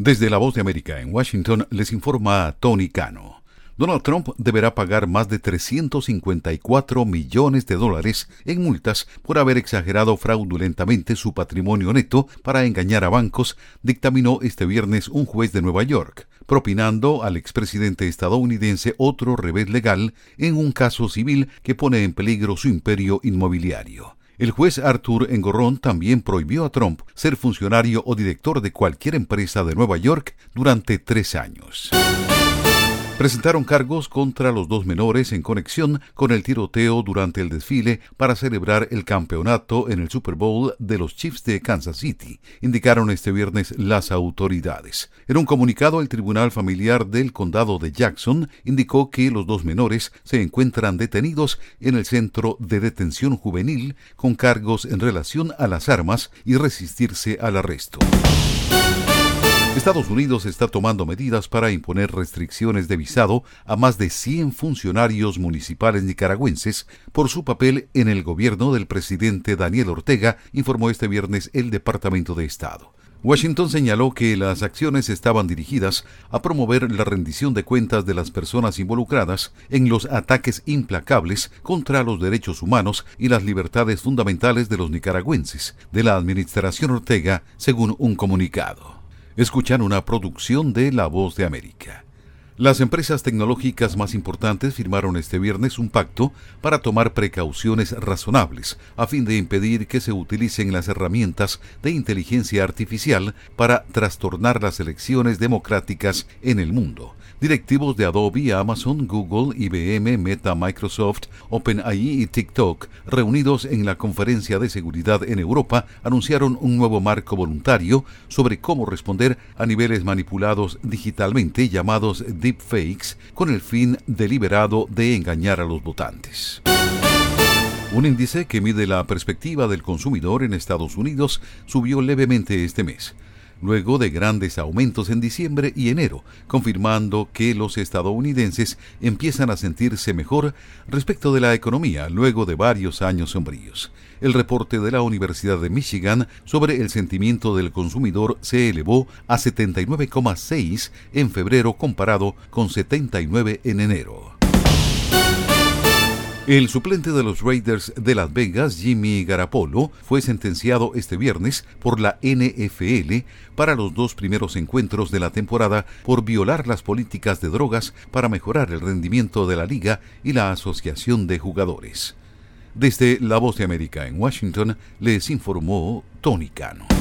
Desde la Voz de América en Washington les informa Tony Cano. Donald Trump deberá pagar más de 354 millones de dólares en multas por haber exagerado fraudulentamente su patrimonio neto para engañar a bancos, dictaminó este viernes un juez de Nueva York, propinando al expresidente estadounidense otro revés legal en un caso civil que pone en peligro su imperio inmobiliario. El juez Arthur Engorrón también prohibió a Trump ser funcionario o director de cualquier empresa de Nueva York durante tres años presentaron cargos contra los dos menores en conexión con el tiroteo durante el desfile para celebrar el campeonato en el Super Bowl de los Chiefs de Kansas City, indicaron este viernes las autoridades. En un comunicado, el Tribunal Familiar del Condado de Jackson indicó que los dos menores se encuentran detenidos en el Centro de Detención Juvenil con cargos en relación a las armas y resistirse al arresto. Estados Unidos está tomando medidas para imponer restricciones de visado a más de 100 funcionarios municipales nicaragüenses por su papel en el gobierno del presidente Daniel Ortega, informó este viernes el Departamento de Estado. Washington señaló que las acciones estaban dirigidas a promover la rendición de cuentas de las personas involucradas en los ataques implacables contra los derechos humanos y las libertades fundamentales de los nicaragüenses de la administración Ortega, según un comunicado. Escuchan una producción de La Voz de América. Las empresas tecnológicas más importantes firmaron este viernes un pacto para tomar precauciones razonables a fin de impedir que se utilicen las herramientas de inteligencia artificial para trastornar las elecciones democráticas en el mundo. Directivos de Adobe, Amazon, Google, IBM, Meta, Microsoft, OpenAI y TikTok, reunidos en la conferencia de seguridad en Europa, anunciaron un nuevo marco voluntario sobre cómo responder a niveles manipulados digitalmente llamados con el fin deliberado de engañar a los votantes. Un índice que mide la perspectiva del consumidor en Estados Unidos subió levemente este mes luego de grandes aumentos en diciembre y enero, confirmando que los estadounidenses empiezan a sentirse mejor respecto de la economía luego de varios años sombríos. El reporte de la Universidad de Michigan sobre el sentimiento del consumidor se elevó a 79,6 en febrero comparado con 79 en enero. El suplente de los Raiders de Las Vegas, Jimmy Garapolo, fue sentenciado este viernes por la NFL para los dos primeros encuentros de la temporada por violar las políticas de drogas para mejorar el rendimiento de la liga y la asociación de jugadores. Desde La Voz de América en Washington les informó Tony Cano.